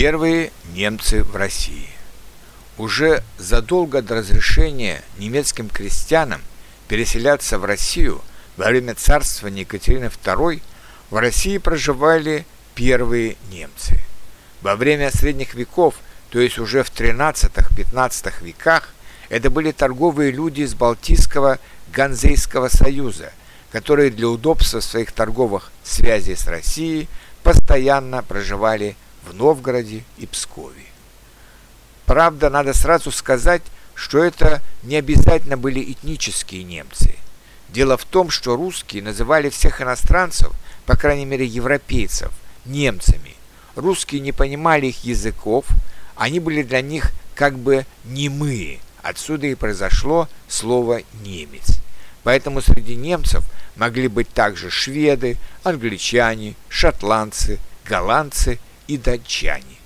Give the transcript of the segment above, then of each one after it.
Первые немцы в России. Уже задолго до разрешения немецким крестьянам переселяться в Россию во время царствования Екатерины II в России проживали первые немцы. Во время средних веков, то есть уже в 13-15 веках, это были торговые люди из Балтийского Ганзейского союза, которые для удобства своих торговых связей с Россией постоянно проживали Новгороде и Пскове. Правда, надо сразу сказать, что это не обязательно были этнические немцы. Дело в том, что русские называли всех иностранцев, по крайней мере европейцев, немцами. Русские не понимали их языков, они были для них как бы немые. Отсюда и произошло слово «немец». Поэтому среди немцев могли быть также шведы, англичане, шотландцы, голландцы и датчане.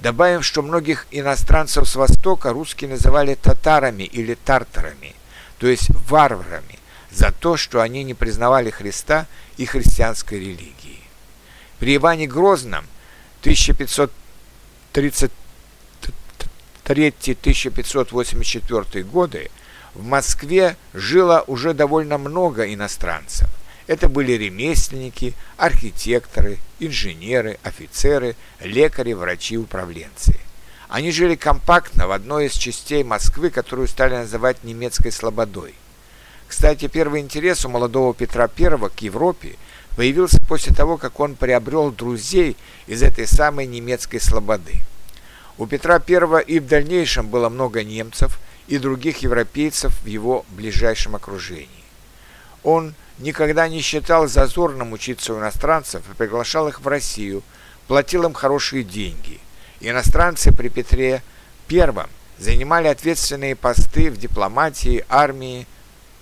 Добавим, что многих иностранцев с Востока русские называли татарами или тартарами, то есть варварами, за то, что они не признавали Христа и христианской религии. При Иване Грозном 1533-1584 годы в Москве жило уже довольно много иностранцев – это были ремесленники, архитекторы, инженеры, офицеры, лекари, врачи, управленцы. Они жили компактно в одной из частей Москвы, которую стали называть немецкой слободой. Кстати, первый интерес у молодого Петра I к Европе появился после того, как он приобрел друзей из этой самой немецкой слободы. У Петра I и в дальнейшем было много немцев и других европейцев в его ближайшем окружении. Он никогда не считал зазорным учиться у иностранцев и приглашал их в Россию, платил им хорошие деньги. Иностранцы при Петре I занимали ответственные посты в дипломатии, армии,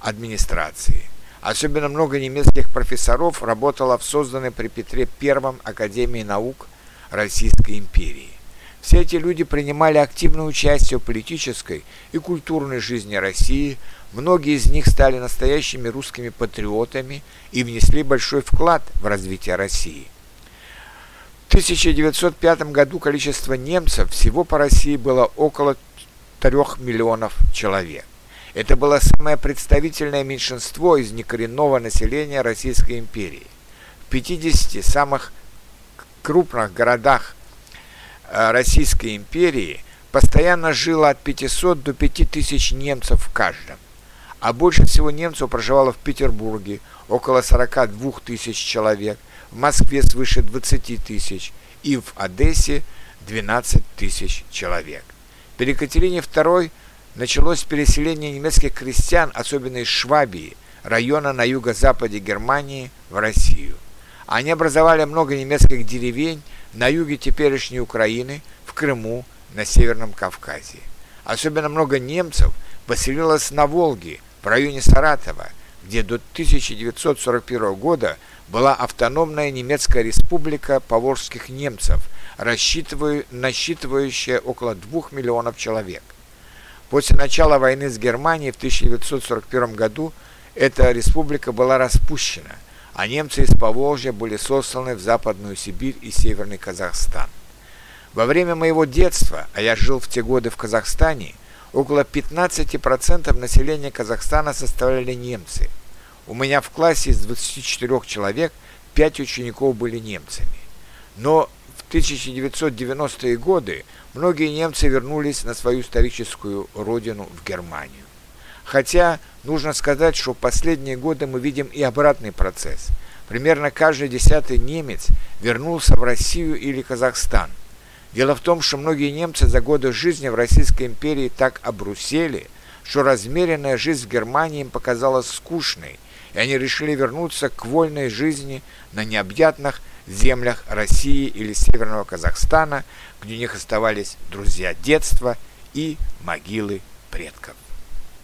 администрации. Особенно много немецких профессоров работало в созданной при Петре I Академии наук Российской империи. Все эти люди принимали активное участие в политической и культурной жизни России, многие из них стали настоящими русскими патриотами и внесли большой вклад в развитие России. В 1905 году количество немцев всего по России было около 3 миллионов человек. Это было самое представительное меньшинство из некоренного населения Российской империи. В 50 самых крупных городах Э, Российской империи постоянно жило от 500 до 5000 немцев в каждом. А больше всего немцев проживало в Петербурге, около 42 тысяч человек, в Москве свыше 20 тысяч и в Одессе 12 тысяч человек. При Екатерине II началось переселение немецких крестьян, особенно из Швабии, района на юго-западе Германии, в Россию. Они образовали много немецких деревень на юге теперешней Украины, в Крыму, на Северном Кавказе. Особенно много немцев поселилось на Волге, в районе Саратова, где до 1941 года была автономная немецкая республика поволжских немцев, насчитывающая около 2 миллионов человек. После начала войны с Германией в 1941 году эта республика была распущена – а немцы из Поволжья были сосланы в Западную Сибирь и Северный Казахстан. Во время моего детства, а я жил в те годы в Казахстане, около 15% населения Казахстана составляли немцы. У меня в классе из 24 человек 5 учеников были немцами. Но в 1990-е годы многие немцы вернулись на свою историческую родину в Германию. Хотя нужно сказать, что в последние годы мы видим и обратный процесс. Примерно каждый десятый немец вернулся в Россию или Казахстан. Дело в том, что многие немцы за годы жизни в Российской империи так обрусели, что размеренная жизнь в Германии им показалась скучной, и они решили вернуться к вольной жизни на необъятных землях России или Северного Казахстана, где у них оставались друзья детства и могилы предков.